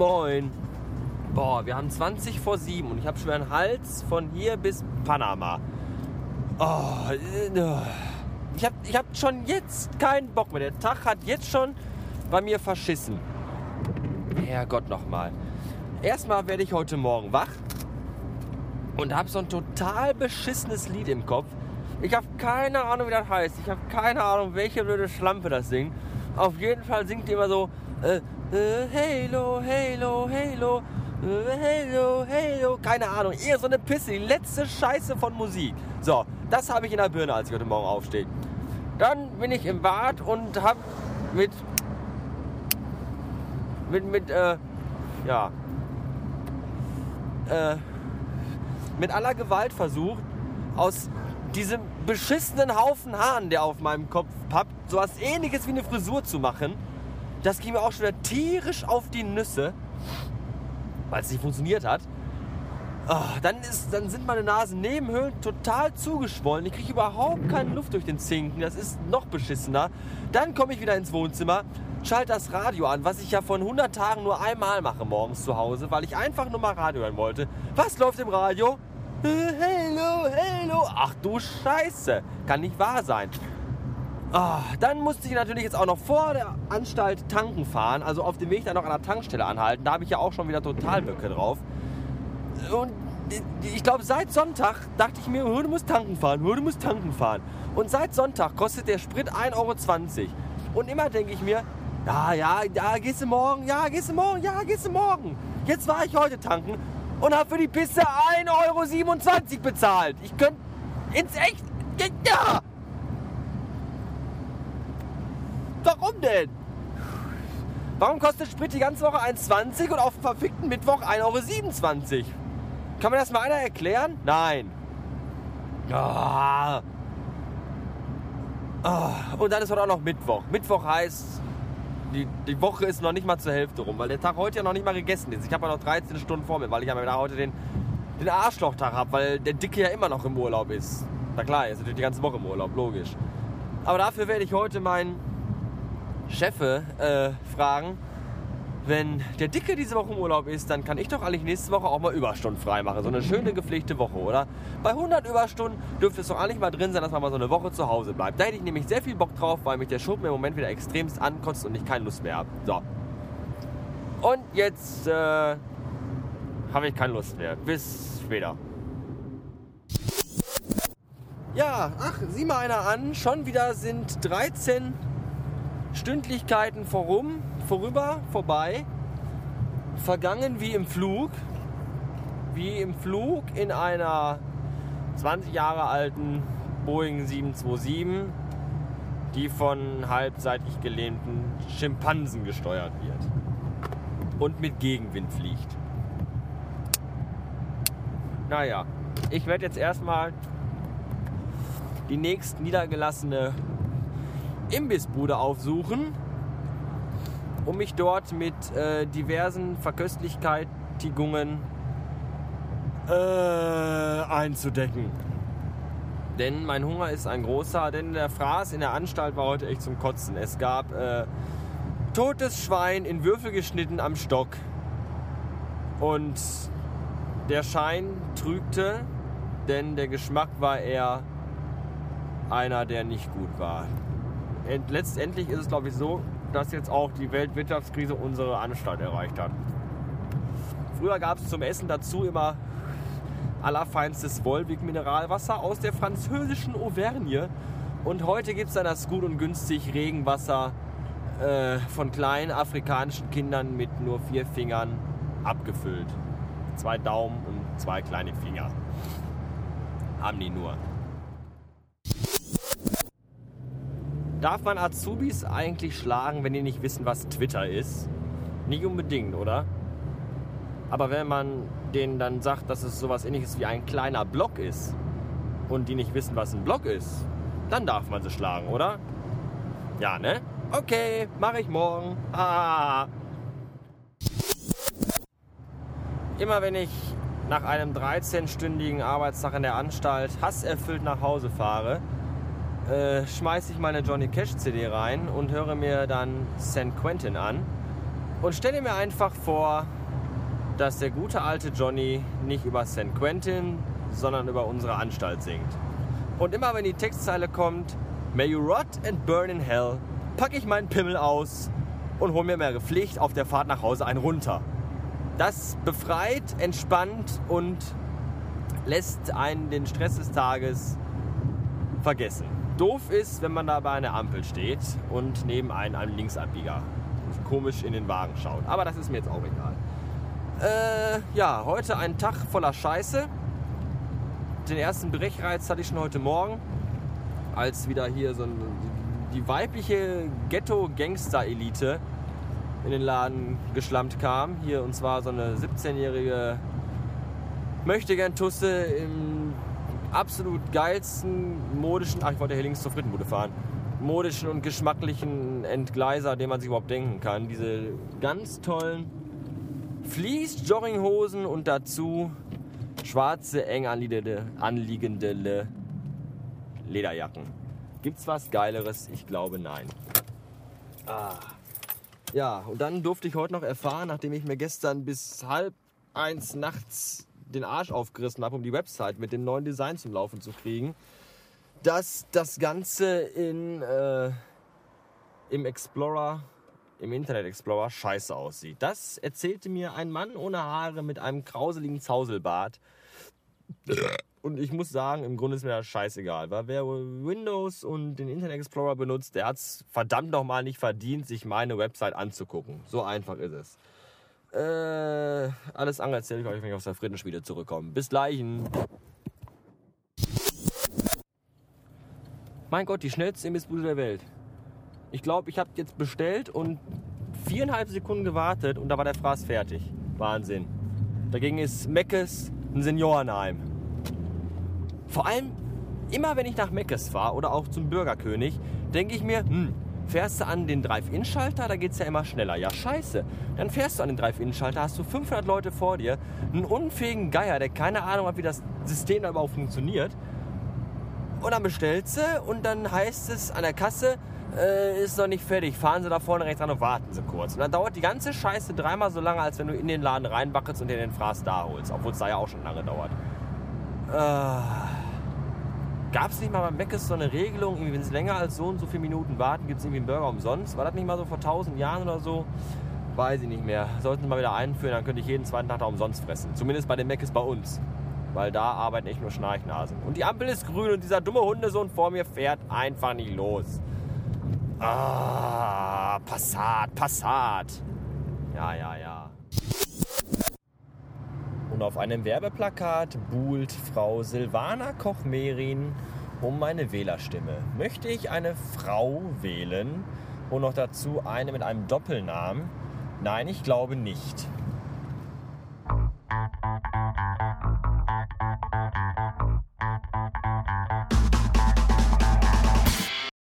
Moin. Boah, wir haben 20 vor 7 und ich habe schon einen Hals von hier bis Panama. Oh, äh, ich habe ich hab schon jetzt keinen Bock mehr. Der Tag hat jetzt schon bei mir verschissen. Herrgott nochmal. Erstmal werde ich heute Morgen wach und habe so ein total beschissenes Lied im Kopf. Ich habe keine Ahnung, wie das heißt. Ich habe keine Ahnung, welche blöde Schlampe das singt. Auf jeden Fall singt die immer so äh, Halo, Halo, Halo, äh, Halo, Halo. Keine Ahnung, eher so eine Pisse, die letzte Scheiße von Musik. So, das habe ich in der Birne, als ich heute Morgen aufstehe. Dann bin ich im Bad und habe mit mit mit äh, ja äh, mit aller Gewalt versucht, aus diesem beschissenen Haufen Haaren, der auf meinem Kopf pappt, so was ähnliches wie eine Frisur zu machen. Das ging mir auch schon wieder tierisch auf die Nüsse, weil es nicht funktioniert hat. Oh, dann, ist, dann sind meine Nasennebenhöhlen total zugeschwollen. Ich kriege überhaupt keine Luft durch den Zinken. Das ist noch beschissener. Dann komme ich wieder ins Wohnzimmer, schalte das Radio an, was ich ja von 100 Tagen nur einmal mache morgens zu Hause, weil ich einfach nur mal Radio hören wollte. Was läuft im Radio? Hello, hello. Ach du Scheiße. Kann nicht wahr sein. Oh, dann musste ich natürlich jetzt auch noch vor der Anstalt tanken fahren. Also auf dem Weg dann noch an der Tankstelle anhalten. Da habe ich ja auch schon wieder total Böcke drauf. Und ich glaube, seit Sonntag dachte ich mir, du musst tanken fahren, du musst tanken fahren. Und seit Sonntag kostet der Sprit 1,20 Euro. Und immer denke ich mir, ja, ja, ja, gehst du morgen, ja, gehst du morgen, ja, gehst du morgen. Jetzt war ich heute tanken und habe für die Piste 1,27 Euro bezahlt. Ich könnte ins Echt. Ja! Denn? Warum kostet Sprit die ganze Woche 1,20 und auf dem verfickten Mittwoch 1,27 Euro? Kann man das mal einer erklären? Nein. Ah. Ah. Und dann ist heute auch noch Mittwoch. Mittwoch heißt, die, die Woche ist noch nicht mal zur Hälfte rum, weil der Tag heute ja noch nicht mal gegessen ist. Ich habe ja noch 13 Stunden vor mir, weil ich ja heute den, den Arschlochtag habe, weil der Dicke ja immer noch im Urlaub ist. Na klar, er ist natürlich die ganze Woche im Urlaub, logisch. Aber dafür werde ich heute meinen Chefe äh, fragen, wenn der Dicke diese Woche im Urlaub ist, dann kann ich doch eigentlich nächste Woche auch mal Überstunden frei machen. So eine schöne gepflegte Woche, oder? Bei 100 Überstunden dürfte es doch eigentlich mal drin sein, dass man mal so eine Woche zu Hause bleibt. Da hätte ich nämlich sehr viel Bock drauf, weil mich der Schuppen im Moment wieder extremst ankotzt und ich keine Lust mehr habe. So. Und jetzt äh, habe ich keine Lust mehr. Bis später. Ja, ach, sieh mal einer an. Schon wieder sind 13 Stündlichkeiten vorum vorüber, vorbei, vergangen wie im Flug, wie im Flug in einer 20 Jahre alten Boeing 727, die von halbseitig gelähmten Schimpansen gesteuert wird und mit Gegenwind fliegt. Naja, ich werde jetzt erstmal die nächst niedergelassene Imbissbude aufsuchen um mich dort mit äh, diversen Verköstlichkeitungen äh, einzudecken. Denn mein Hunger ist ein großer, denn der Fraß in der Anstalt war heute echt zum Kotzen. Es gab äh, totes Schwein in Würfel geschnitten am Stock. Und der Schein trügte, denn der Geschmack war eher einer, der nicht gut war. Letztendlich ist es, glaube ich, so, dass jetzt auch die Weltwirtschaftskrise unsere Anstalt erreicht hat. Früher gab es zum Essen dazu immer allerfeinstes Wolwig-Mineralwasser aus der französischen Auvergne. Und heute gibt es dann das gut und günstig Regenwasser äh, von kleinen afrikanischen Kindern mit nur vier Fingern abgefüllt. Zwei Daumen und zwei kleine Finger. Haben die nur. Darf man Azubis eigentlich schlagen, wenn die nicht wissen, was Twitter ist? Nicht unbedingt, oder? Aber wenn man denen dann sagt, dass es sowas ähnliches wie ein kleiner Block ist und die nicht wissen, was ein Block ist, dann darf man sie schlagen, oder? Ja, ne? Okay, mache ich morgen. Ah. Immer wenn ich nach einem 13-stündigen Arbeitstag in der Anstalt hasserfüllt nach Hause fahre, äh, schmeiße ich meine Johnny Cash CD rein und höre mir dann St. Quentin an. Und stelle mir einfach vor, dass der gute alte Johnny nicht über St. Quentin, sondern über unsere Anstalt singt. Und immer wenn die Textzeile kommt, May you rot and burn in hell, packe ich meinen Pimmel aus und hole mir mehr Pflicht auf der Fahrt nach Hause einen runter. Das befreit, entspannt und lässt einen den Stress des Tages vergessen. Doof ist, wenn man da bei einer Ampel steht und neben einem ein Linksabbieger komisch in den Wagen schaut. Aber das ist mir jetzt auch egal. Äh, ja, heute ein Tag voller Scheiße. Den ersten Brechreiz hatte ich schon heute Morgen, als wieder hier so ein, die weibliche Ghetto-Gangster-Elite in den Laden geschlammt kam. Hier und zwar so eine 17-jährige Möchtegern-Tusse im absolut geilsten modischen, ach ich wollte hier links zur Frittenbude fahren, modischen und geschmacklichen Entgleiser, den man sich überhaupt denken kann. Diese ganz tollen Fleece-Jogginghosen und dazu schwarze, eng anliegende, anliegende Lederjacken. Gibt's was Geileres? Ich glaube nein. Ah. Ja, und dann durfte ich heute noch erfahren, nachdem ich mir gestern bis halb eins nachts den Arsch aufgerissen habe, um die Website mit dem neuen Design zum Laufen zu kriegen, dass das Ganze in, äh, im Explorer im Internet Explorer scheiße aussieht. Das erzählte mir ein Mann ohne Haare mit einem krauseligen Zauselbart. Und ich muss sagen, im Grunde ist mir das scheißegal. Weil wer Windows und den Internet Explorer benutzt, der hat es verdammt nochmal nicht verdient, sich meine Website anzugucken. So einfach ist es. Äh, alles andere erzähle ich euch, wenn ich aus der Friedensspiele zurückkomme. Bis gleich. Mein Gott, die schnellste Imbissbude der Welt. Ich glaube, ich habe jetzt bestellt und viereinhalb Sekunden gewartet und da war der Fraß fertig. Wahnsinn. Dagegen ist Meckes ein Seniorenheim. Vor allem, immer wenn ich nach Meckes fahre oder auch zum Bürgerkönig, denke ich mir, hm, fährst du an den Drive-In-Schalter, da geht es ja immer schneller. Ja, scheiße. Dann fährst du an den Drive-In-Schalter, hast du 500 Leute vor dir, einen unfähigen Geier, der keine Ahnung hat, wie das System da überhaupt funktioniert. Und dann bestellst du und dann heißt es an der Kasse, äh, ist noch nicht fertig. Fahren Sie da vorne rechts an und warten Sie kurz. Und dann dauert die ganze Scheiße dreimal so lange, als wenn du in den Laden reinwackelst und dir den Fraß da holst. Obwohl es da ja auch schon lange dauert. Äh, Gab es nicht mal beim Meckes so eine Regelung, wenn sie länger als so und so viele Minuten warten, gibt es irgendwie einen Burger umsonst? War das nicht mal so vor tausend Jahren oder so? Weiß ich nicht mehr. Sollten sie mal wieder einführen, dann könnte ich jeden zweiten Tag da umsonst fressen. Zumindest bei den Meckes bei uns. Weil da arbeiten echt nur Schnarchnasen. Und die Ampel ist grün und dieser dumme Hundesohn vor mir fährt einfach nicht los. Ah, Passat, Passat. Ja, ja, ja. Und auf einem Werbeplakat buhlt Frau Silvana Koch-Merin um meine Wählerstimme. Möchte ich eine Frau wählen und noch dazu eine mit einem Doppelnamen? Nein, ich glaube nicht.